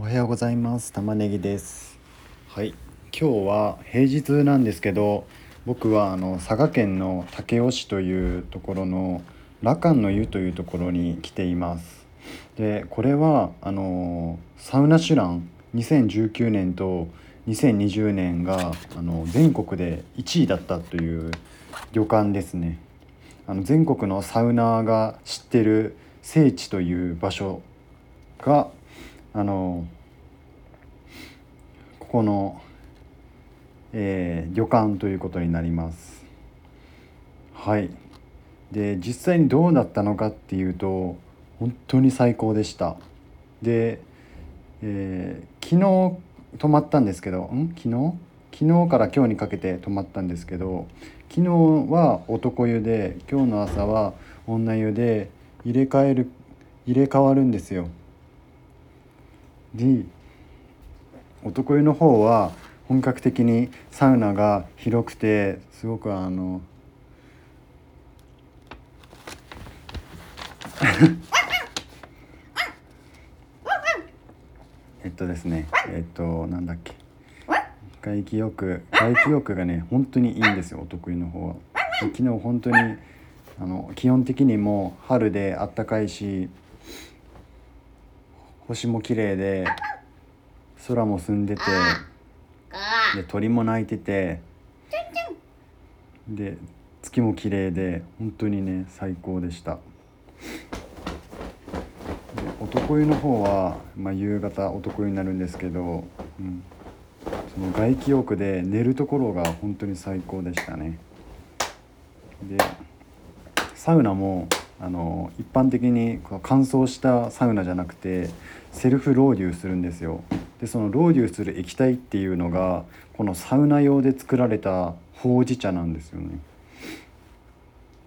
おはようございます。玉ねぎです。はい。今日は平日なんですけど僕はあの佐賀県の武雄市というところの羅漢の湯というところに来ています。でこれはあのサウナシュラン2019年と2020年があの全国で1位だったという旅館ですね。あの全国のサウナーが知ってる聖地という場所があのここの、えー、旅館ということになります。はい。で実際にどうだったのかっていうと本当に最高でした。で、えー、昨日泊まったんですけどん？昨日？昨日から今日にかけて泊まったんですけど昨日は男湯で今日の朝は女湯で入れ替える入れ替わるんですよ。で男湯の方は本格的にサウナが広くてすごくあの えっとですねえっとなんだっけ。外気浴外気浴がね本当にいいんですよお得意の方は。昨日本当にあの基本的にも春であったかいし星も綺麗で空も澄んでてで鳥も鳴いててで月も綺麗で本当にね最高でした。男湯の方は、まあ、夕方男湯になるんですけど、うん、その外気浴で寝るところが本当に最高でしたね。でサウナもあの一般的に乾燥したサウナじゃなくてセルフロウリュするんですよ。でそのロウリュする液体っていうのがこのサウナ用で作られたほうじ茶なんですよね。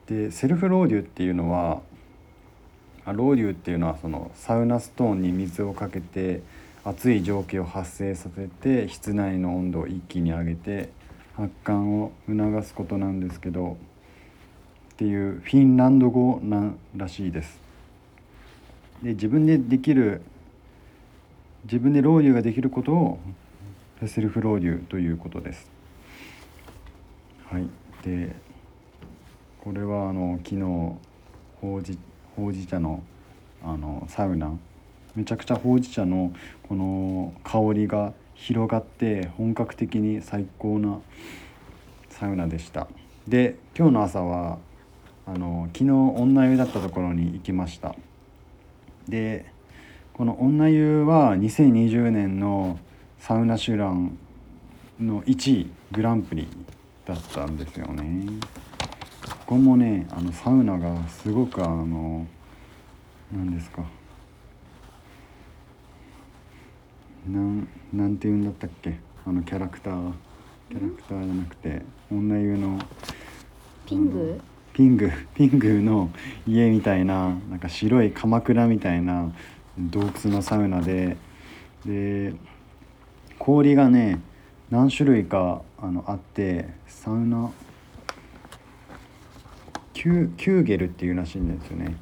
でセルフロウリュっていうのはロウリュっていうのはそのサウナストーンに水をかけて熱い蒸気を発生させて室内の温度を一気に上げて発汗を促すことなんですけどっていうフィンランド語なんらしいです。で自分でできる自分でロウリュができることをセルフロウリュということです。はい、でこれはあの昨日ほうじほうじ茶のあのサウナめちゃくちゃほうじ茶のこの香りが広がって本格的に最高なサウナでしたで今日の朝はあの昨日女湯だったところに行きました。でこの女湯は2020年のサウナシュランの1位グランプリだったんですよね。ここもねあのサウナがすごくあの何ですか。なんなんて言うんだったっけ。あのキャラクター。キャラクターじゃなくて女湯の。ピング？ピング ピングの家みたいななんか白い鎌倉みたいな洞窟のサウナで。で氷がね何種類かあのあってサウナキュキューゲルっていうらしいんですよね。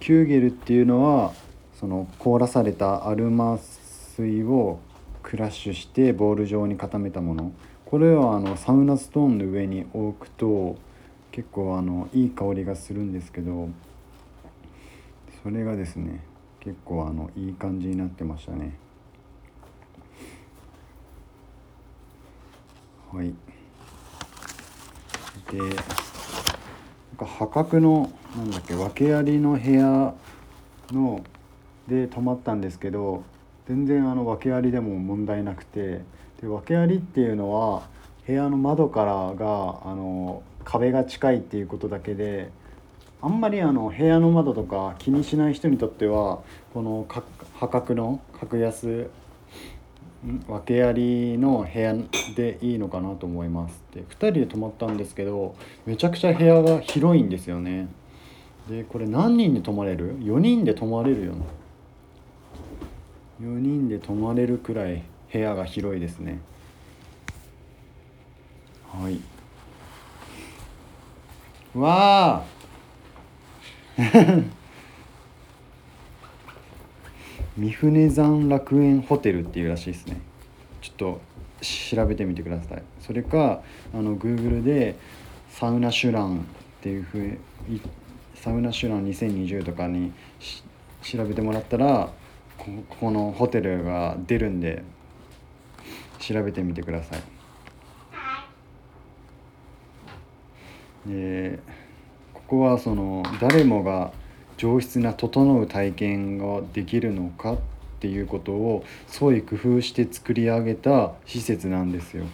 キューゲルっていうのはその凍らされたアルマ水をクラッシュしてボール状に固めたもの。これはあのサウナストーンの上に置くと結構あのいい香りがするんですけどそれがですね結構あのいい感じになってましたね。はい。でなんか破格のなんだっけ訳ありの部屋ので泊まったんですけど全然あの訳ありでも問題なくてで訳ありっていうのは部屋の窓からがあの壁が近いっていうことだけであんまりあの部屋の窓とか気にしない人にとってはこの破格の格安訳ありの部屋でいいのかなと思います。で2人で泊まったんですけどめちゃくちゃ部屋が広いんですよね。でこれ何人で泊まれる ?4 人で泊まれるよ4人で泊まれるくらい部屋が広いですね。はい。わあ。三船山楽園ホテルっていうらしいですね。ちょっと調べてみてください。それかあの Google でサウナシュランっていうふうにサウナシュラン2020とかに調べてもらったらここのホテルが出るんで調べてみてください。でここはその誰もが上質な整う体験ができるのかっていうことを創意工夫して作り上げた施設なんですよ。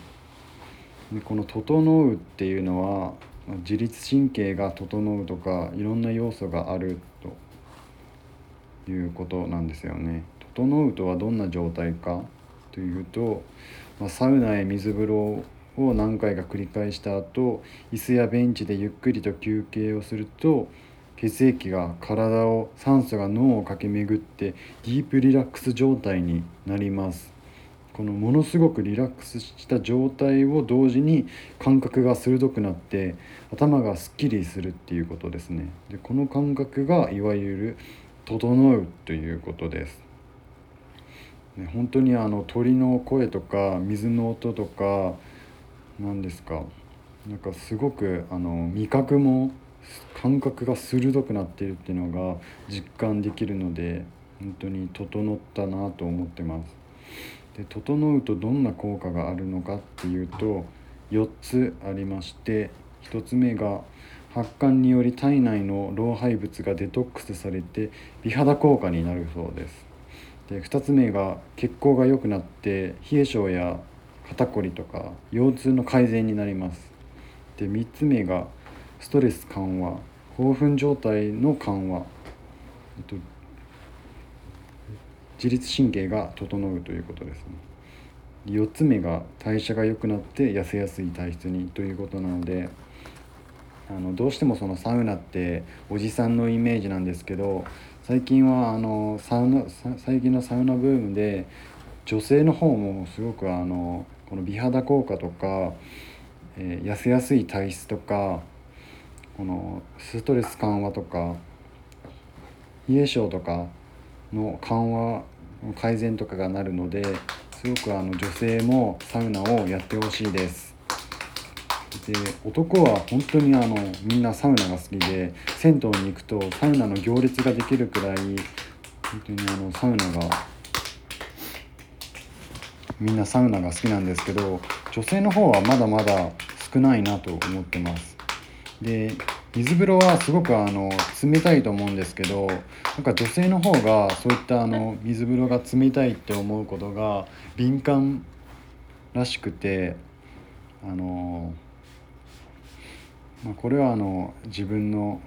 でこの「整う」っていうのは自律神経が整うとかいろんな要素があるということなんですよね。整うとはどんな状態かというと、まあ、サウナへ水風呂を何回か繰り返した後椅子やベンチでゆっくりと休憩をすると血液が体を酸素が脳を駆け巡ってディープリラックス状態になります。このものすごくリラックスした状態を同時に感覚が鋭くなって頭がすっきりするっていうことですね。でこの感覚がいわゆる「整う」ということです、本当にあの鳥の声とか水の音とか何ですか？なんかすごくあの味覚も感覚が鋭くなっているっていうのが実感できるので本当に整ったなと思ってます。で整うとどんな効果があるのかっていうと4つありまして1つ目が発汗により体内の老廃物がデトックスされて美肌効果になるそうです。で2つ目が血行が良くなって冷え性や肩こりとか腰痛の改善になります。で3つ目がストレス緩和。興奮状態の緩和、えっと、自律神経が整うということですね。4つ目が代謝が良くなって痩せやすい体質にということなのであのどうしてもそのサウナっておじさんのイメージなんですけど最近はあのサウナ最近のサウナブームで女性の方もすごくあのこの美肌効果とか、えー、痩せやすい体質とかこのストレス緩和とか冷え性とかの緩和改善とかがなるのですごくあの女性もサウナをやってほしいです。で男は本当にあのみんなサウナが好きで銭湯に行くとサウナの行列ができるくらい本当にあのサウナがみんなサウナが好きなんですけど女性の方はまだまだ少ないなと思ってますで水風呂はすごくあの冷たいと思うんですけどなんか女性の方がそういったあの水風呂が冷たいって思うことが敏感らしくてあの、まあ、これはあの自分の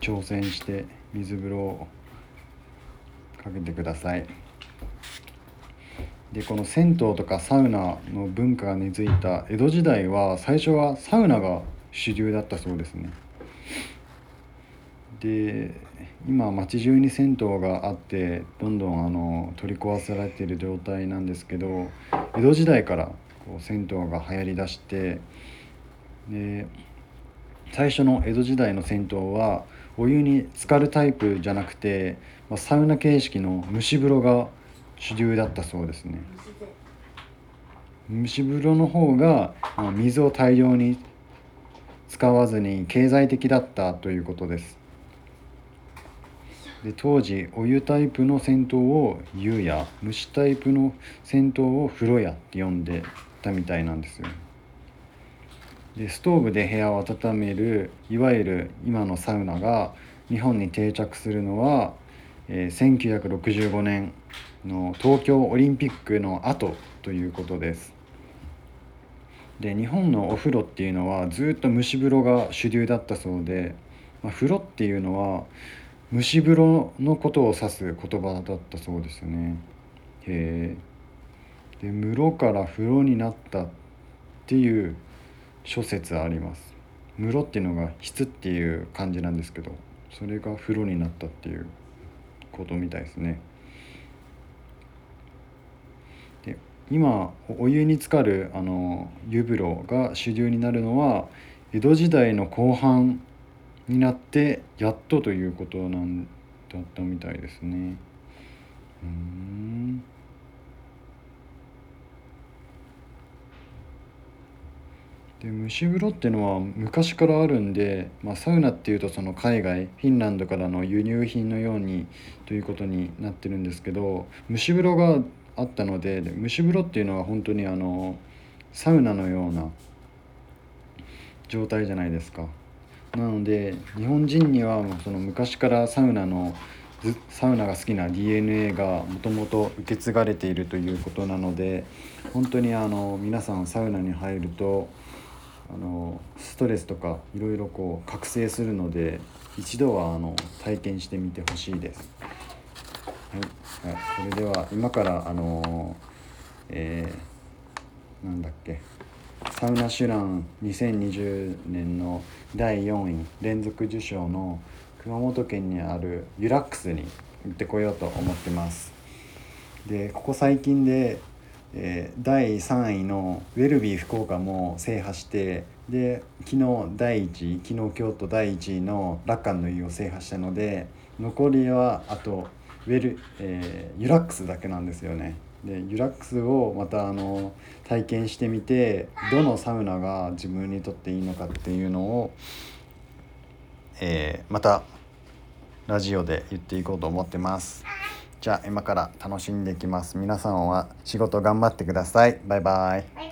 挑戦して水風呂をかけてください。でこの銭湯とかサウナの文化が根付いた江戸時代は最初はサウナが主流だったそうですね。で今町中に銭湯があってどんどんあの取り壊されている状態なんですけど江戸時代からこう銭湯が流行りだしてで最初の江戸時代の銭湯はお湯に浸かるタイプじゃなくて、まあ、サウナ形式の蒸し風呂が主流だったそうですね。蒸し風呂の方が水を大量に使わずに経済的だったということです。で当時お湯タイプの銭湯を湯や蒸しタイプの銭湯を風呂屋って呼んでたみたいなんですよ。でストーブで部屋を温めるいわゆる今のサウナが日本に定着するのは、え、1965年の東京オリンピックの後ということです。で日本のお風呂っていうのはずっと蒸し風呂が主流だったそうで、まあ、風呂っていうのは蒸し風呂のことを指す言葉だったそうですよね。へえで室から風呂になったっていう諸説あります。室っていうのが質っていう感じなんですけどそれが風呂になったっていう。ことみたいですねで今お湯に浸かるあの湯風呂が主流になるのは江戸時代の後半になってやっとということなんだったみたいですね。うんで蒸し風呂っていうのは昔からあるんで、まあ、サウナっていうとその海外フィンランドからの輸入品のようにということになってるんですけど蒸し風呂があったのでで蒸し風呂っていうのは本当にあのサウナのような状態じゃないですか。なので日本人にはその昔からサウナのサウナが好きな DNA がもともと受け継がれているということなので本当にあの皆さんサウナに入るとあのストレスとかいろいろこう覚醒するので一度はあの体験してみてほしいです。はい、はい、それでは今からあのえー、なんだっけサウナシュラン2020年の第4位連続受賞の熊本県にあるユラックスに行ってこようと思ってますでここ最近で、えー、第3位のウェルビー福岡も制覇してで昨日第1位昨日京都第1位のラッカンの湯を制覇したので残りはあとウェル、えー、ユラックスだけなんですよね。でユラックスをまたあの体験してみてどのサウナが自分にとっていいのかっていうのを、えー、またラジオで言っていこうと思ってます。じゃあ今から楽しんでいきます。皆さんは仕事頑張ってください。バイバイ。